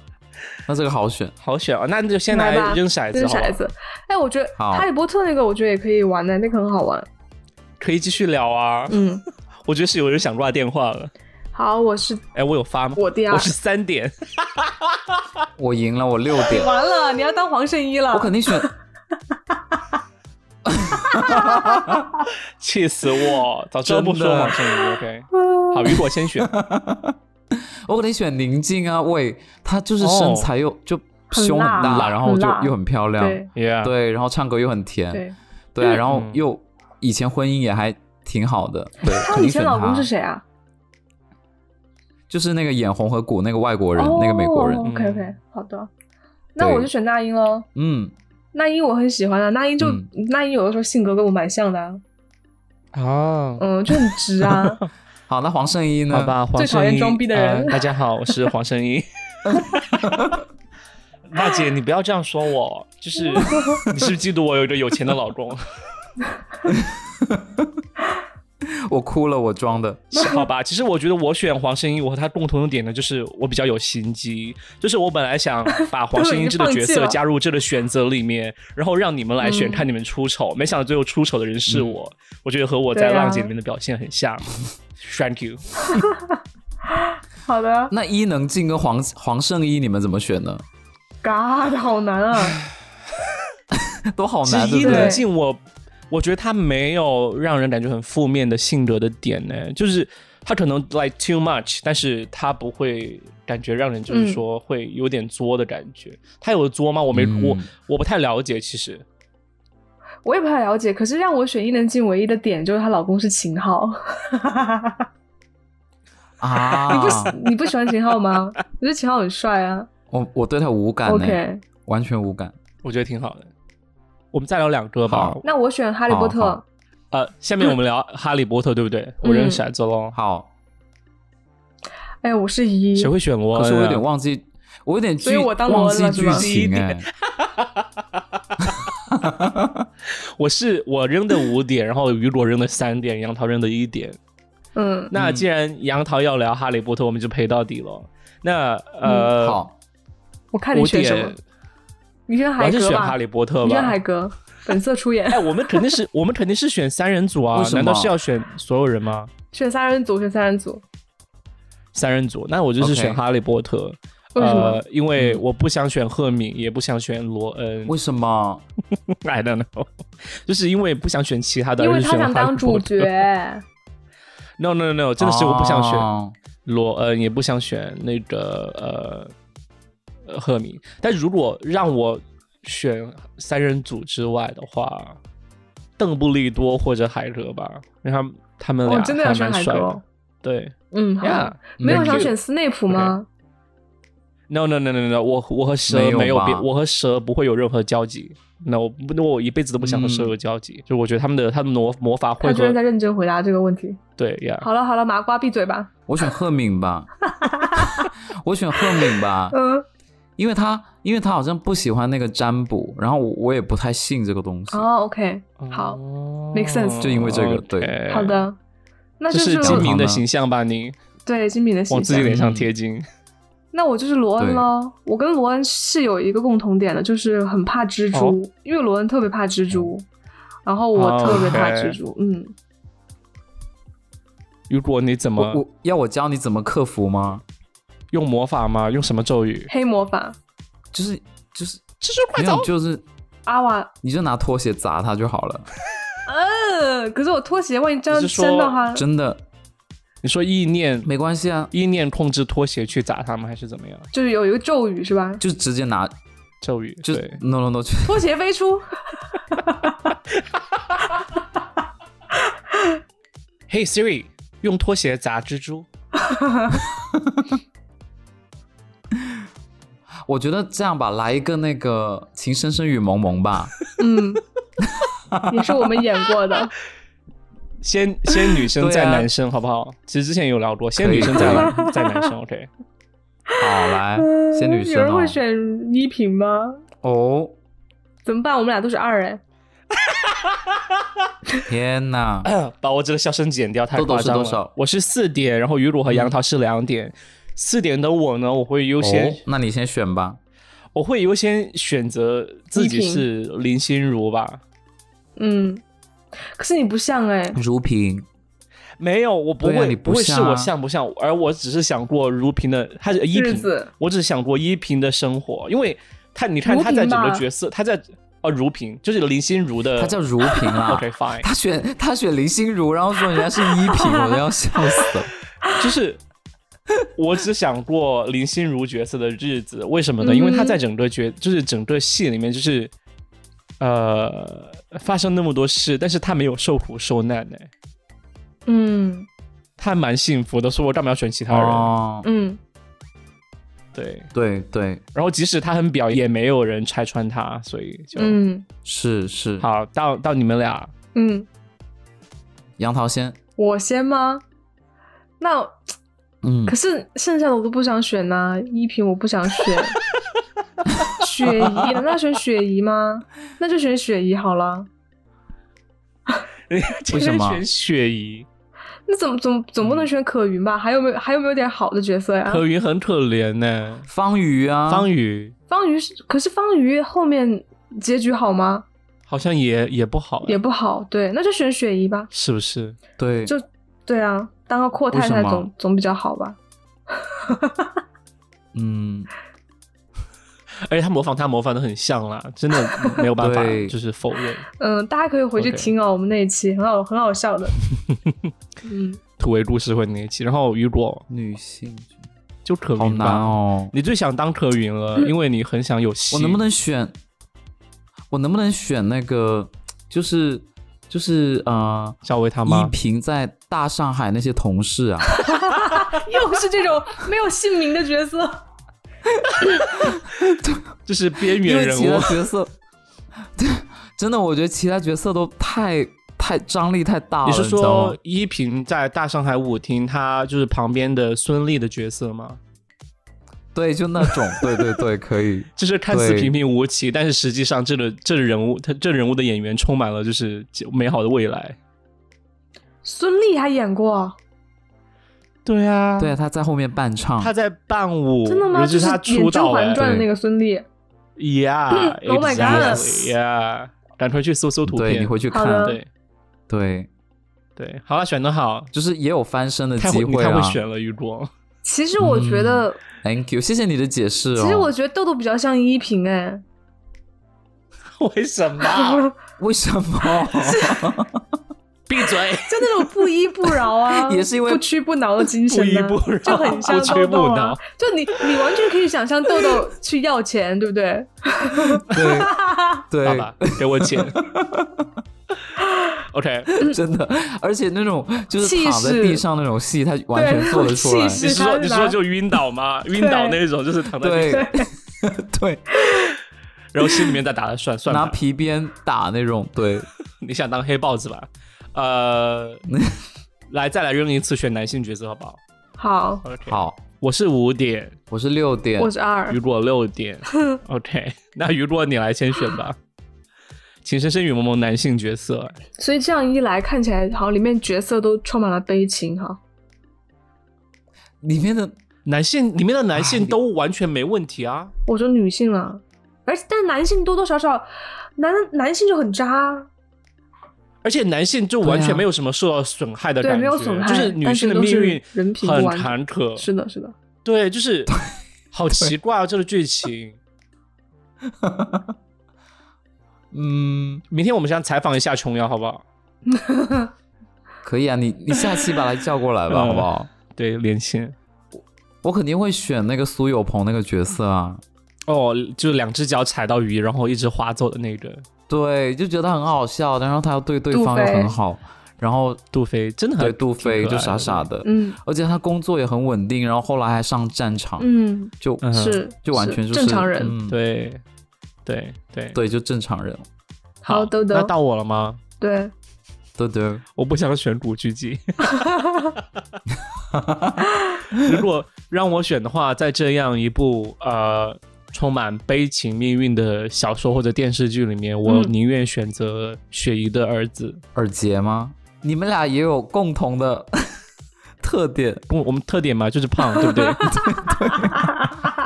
那这个好选。好选啊！那就先来扔骰子，扔骰子。哎，我觉得哈利波特那个，我觉得也可以玩的，那个很好玩。可以继续聊啊。嗯，我觉得是有人想挂电话了。好，我是哎，我有发吗？我第二我是三点。我赢了，我六点，完了，你要当黄圣依了。我肯定选。气死我！早知道不说真的黄圣依。OK，好，雨果先选。我肯定选宁静啊！喂，她就是身材又、就胸很大，辣然后就很又很漂亮，对 Yeah，对，然后唱歌又很甜，对，对啊，然后嗯又以前婚姻也还挺好的，对，她以前老公是谁啊？就是那个演红河谷那个外国人，那个美国人，OK OK，嗯好的，那我就选那英喽。嗯，那英我很喜欢啊，那英就嗯那英有的时候性格跟我蛮像的啊，啊，嗯，就很直啊。好，那黄圣依呢？好吧，黄圣依最讨厌装逼的人呃大家好，我是黄圣依。大姐，你不要这样说我，就是你是不是嫉妒我有一个有钱的老公？我哭了，我装的。好吧，其实我觉得我选黄圣依，我和他共同的点呢，就是我比较有心机，就是我本来想 把黄圣依这个角色加入这个选择里面，然后让你们来选，嗯看你们出丑。没想到最后出丑的人是我，我觉得和我在浪姐里面的表现很像。Thank you。好的那伊能静跟黄黄圣依，你们怎么选呢？，God，好难啊。都好难，其实伊对不对能？静我，我觉得他没有让人感觉很负面的性格的点呢，就是他可能 like too much，但是他不会感觉让人就是说会有点作的感觉。他有作吗？我没、嗯我我不太了解，其实。我也不太了解，可是让我选伊能静唯一的点就是她老公是秦昊。啊，你不喜你不喜欢秦昊吗？我觉得秦昊很帅啊。我我对他无感呢 OK，完全无感。我觉得挺好的。我们再聊两个吧。那我选哈利波特。呃，下面我们聊哈利波特，对不对？我扔骰子喽。好，哎，我是一。谁会选罗恩、啊？可是我有点忘记，我有点剧所以我当罗忘记剧情哎。我是我扔的五点，然后雨果扔的三点，杨桃扔的一点。嗯，那既然杨桃要聊哈利波特，我们就陪到底了。那呃，好，我看你选什么点？，你选我还是海格吧。选哈利波特你选海吧。格，本色出演。哎，我们肯定是 我们肯定是选三人组啊为，什么难道是要选所有人吗？选三人组，选三人组。三人组，那我就是选哈利波特。为什么呃，因为嗯我不想选赫敏，也不想选罗恩。为什么？I don't know，就是因为不想选其他的，因为他想当主。角。No no no，真的是我不想选。哦罗恩，也不想选那个呃呃赫敏。但如果让我选三人组之外的话，邓布利多或者海格吧，因为他们他们俩哦真的要还选海的。对嗯，好，Yeah，没有想选斯内普吗？No no no no no，我我和蛇没有别，我和蛇不会有任何交集。那我，那我一辈子都不想和蛇有交集。就我觉得他们的他们魔魔法会和他居然在认真回答这个问题。对呀，好了好了，麻瓜闭嘴吧。我选赫敏吧，我选赫敏吧，嗯，因为他因为他好像不喜欢那个占卜，然后我我也不太信这个东西。哦，OK，好，哦 make sense 就因为这个对好，的，那就是金明的形象吧？你对金明的形象。往自己脸上贴金。那我就是罗恩对喽。我跟罗恩是有一个共同点的，就是很怕蜘蛛，哦因为罗恩特别怕蜘蛛，然后我特别怕蜘蛛。嗯，如果你怎么我我要我教你怎么克服吗？用魔法吗？用什么咒语？黑魔法就是就是蜘蛛快没有走！就是阿瓦，你就拿拖鞋砸他就好了，呃，可是我拖鞋万一沾你是说沾到他，真的你说意念没关系啊，意念控制拖鞋去砸他们，还是怎么样？就是有一个咒语是吧？就直接拿咒语就对 no no no 就拖鞋飞出，，Hey Siri，用拖鞋砸蜘蛛。我觉得这样吧，来一个那个《情深深雨蒙蒙》吧，嗯，也是我们演过的。先先女生再男生，好不好？其实之前有聊过，先女生再男再男生，OK。好来，先女生哦有人会，选依萍吗？哦，怎么办？我们俩都是二哎。天哪，把我这个笑声剪掉，太夸张了。是多少我是四点，然后雨露和杨桃是两点。四点的我呢，我会优先，哦，那你先选吧，我会优先选择自己是林心如吧。嗯，可是你不像哎。如萍，没有，我不会，啊你不不会是我像不像，而我只是想过如萍的，她是依萍，我只是想过依萍的生活，因为她，你看如她在整个角色，她在哦如萍，就是林心如的，她叫如萍啊。OK fine，他选他选林心如，然后说人家是依萍，我都要笑死了。就是 我只想过林心如角色的日子，为什么呢？因为她在整个角，就是整个戏里面，就是呃发生那么多事，但是她没有受苦受难呢，嗯她蛮幸福的，所以我干嘛要选其他人？哦，嗯，对，对对，然后即使她很表，也没有人拆穿她，所以就、嗯是是。好。到到你们俩，嗯，杨桃先，我先吗？那嗯可，是剩下的我都不想选呐、依萍我不想选，雪姨难道选雪姨吗？那就选雪姨好了。为什么选雪姨？那怎么总总不能选可云吧？还有没有还有没有点好的角色呀？可云很可怜呢。方瑜啊，方瑜方瑜是，可是方瑜后面结局好吗？好像也也不好，也不好。对，那就选雪姨吧。是不是？对，就对啊，当个阔太太总总比较好吧？嗯，而且他模仿他模仿的很像啦，真的没有办法 就是否认。嗯，大家可以回去听哦我们那一期很好很好笑的。嗯，土味故事会那一期，然后雨果女性就可好难云吧，哦。你最想当可云了，因为你很想有戏。我能不能选？我能不能选那个？就是就是呃，小薇他依妈？萍在大上海那些同事啊，又是这种没有姓名的角色。就是边缘人物。角色，对，真的，我觉得其他角色都太太张力太大了。你是说依萍在大上海舞厅，她就是旁边的孙俪的角色吗？对，就那种，对对对，可以。就是看似平平无奇，但是实际上这个这个人物，他这人物的演员充满了就是美好的未来。孙俪还演过，对啊对啊，他在后面伴唱，他在伴舞，真的吗？尤其就是他演《甄出道哎嬛传》的那个孙俪。，Yeah，Oh my god Yeah，赶快去搜搜图对，片。你回去看，对对，对，好了，选的好，就是也有翻身的机会啊。太会选了，雨果。其实我觉得，Thank you，谢谢你的解释哦。其实我觉得豆豆比较像依萍哎。为什么？为什么？闭嘴！就那种不依不饶啊，也是因为不屈不挠的精神、啊，不依不饶就很像不屈豆豆啊不挠。就你，你完全可以想象豆豆去要钱，对不对？对对，好吧，给我钱。OK，真的，而且那种就是气躺在势地上那种戏，他完全做得出来。气势你是说你是说就晕倒吗？晕倒那种，就是躺在地对上，对，然后心里面在打的算算拿。皮鞭打那种，对，你想当黑豹子吧？呃，来再来扔一次选男性角色好不好好，？OK，，好，我是五点，我是六点我，是二雨，果六点。OK，那雨果你来先选吧。情深深雨蒙蒙男性角色，所以这样一来，看起来好像里面角色都充满了悲情哈。里面的男性里面的男啊性都完全没问题啊。我说女性了，而且但男性多多少少，男男性就很渣，而且男性就完全没有什么受到损害的对感觉，没有损害就是女性的命运很坎坷。是的，是的。对，就是好奇怪啊，这个剧情。嗯，明天我们先采访一下琼瑶，好不好？可以啊，你你下期把他叫过来吧，嗯好不好？对，连线。我肯定会选那个苏有朋那个角色啊，哦，就是两只脚踩到鱼，然后一直划走的那个对，就觉得很好笑，然后他又对对方又很好，然后杜飞，真的很对杜飞就傻傻的，嗯而且他工作也很稳定，然后后来还上战场，嗯，就嗯是就完全就是正常人。嗯、对对对。对，就正常人，好，豆豆那，到我了吗？对，对对，我不想选古巨基。如果让我选的话，在这样一部呃充满悲情命运的小说或者电视剧里面，我嗯。宁愿选择雪姨的儿子。尔杰吗？你们俩也有共同的 特点，不，我们特点嘛就是胖，对不对？对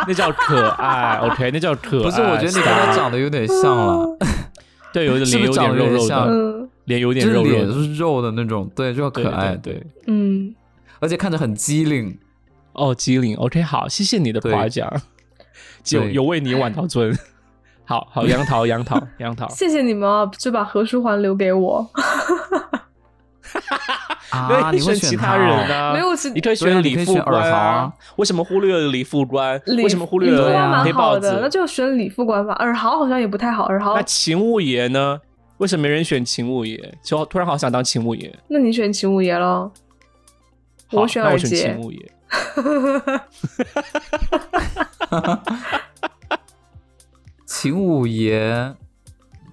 那叫可爱，OK，那叫可爱。不是？我觉得你跟他长得有点像了，对，有点脸有不是长得有点点肉肉的，嗯。脸有点肉肉。是肉的那种，对，就对可爱，对对。嗯，而且看着很机灵，哦，机灵，OK，好，谢谢你的夸奖，有有为你晚陶尊。好好，杨桃，杨桃，杨桃。谢谢你们啊，就把何书桓留给我。啊，你会选其他人啊？没有是你可以选李副官。为什么忽略了李副官？为什么忽略李副了黑豹好的，那？就选李副官吧。尔豪好像也不太好，尔豪那，秦五爷呢？为什么没人选秦五爷？就突然好想当秦五爷。那你选秦五爷喽。好我选尔那我选秦杰。五爷。秦五爷，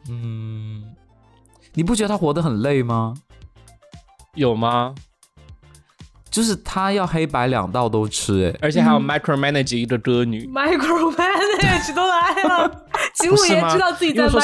嗯，你不觉得他活得很累吗？有吗？就是他要黑白两道都吃、哎，而且还有 micromanage 一个歌女。micromanage 都来了，秦五爷知道自己在因为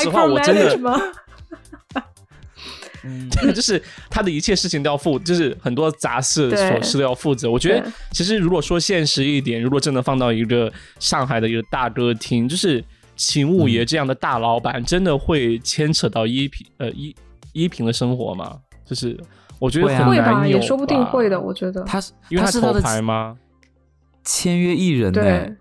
说实话我真的 micromanage 吗？就是他的一切事情都要负，就是很多杂事琐事都要负责。我觉得其实如果说现实一点，如果真的放到一个上海的一个大歌厅，就是秦五爷这样的大老板，真的会牵扯到依萍呃依依萍的生活吗？就是我觉得会吧，难有也说不定会的，我觉得。他是因为他是头牌吗签约艺人呢、对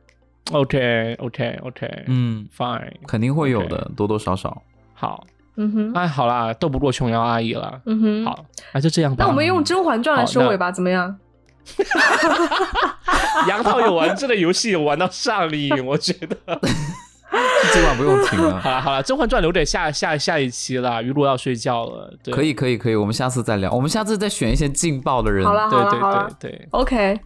，？OK OK OK，嗯，，Fine，肯定会有的多多少少。好，嗯哼，哎，好啦，斗不过琼瑶阿姨了。嗯哼。，好，那就这样吧。那我们用《甄嬛传》来收尾吧，怎么样？杨桃有玩这个游戏，有玩到上瘾，我觉得。今晚不用停了。好了好了，《甄嬛传》留给下下下一期了，雨露要睡觉了。对，可以可以可以，我们下次再聊。我们下次再选一些劲爆的人。好了，好了，对对好了对对。，OK，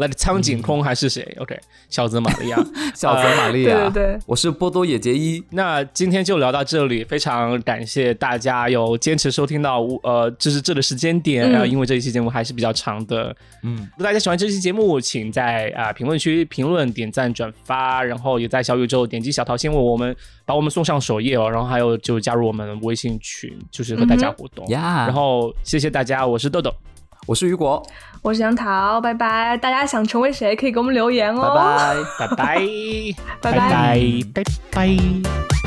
来，苍井空还是谁？OK，小泽玛利亚。小泽玛利亚，对对对，我是波多野结衣。那今天就聊到这里，非常感谢大家有坚持收听到呃，就是这个时间点，嗯呃，因为这一期节目还是比较长的。嗯，如果大家喜欢这期节目，请在啊、评论区评论、点赞、转发，然后也在小宇宙点击小桃心为我们把我们送上首页哦，然后还有就加入我们微信群，就是和大家互动。呀，然后谢谢大家，我是豆豆，我是雨果，我是杨桃，拜拜。大家想成为谁，可以给我们留言拜哦。拜。拜拜，拜拜拜，拜拜。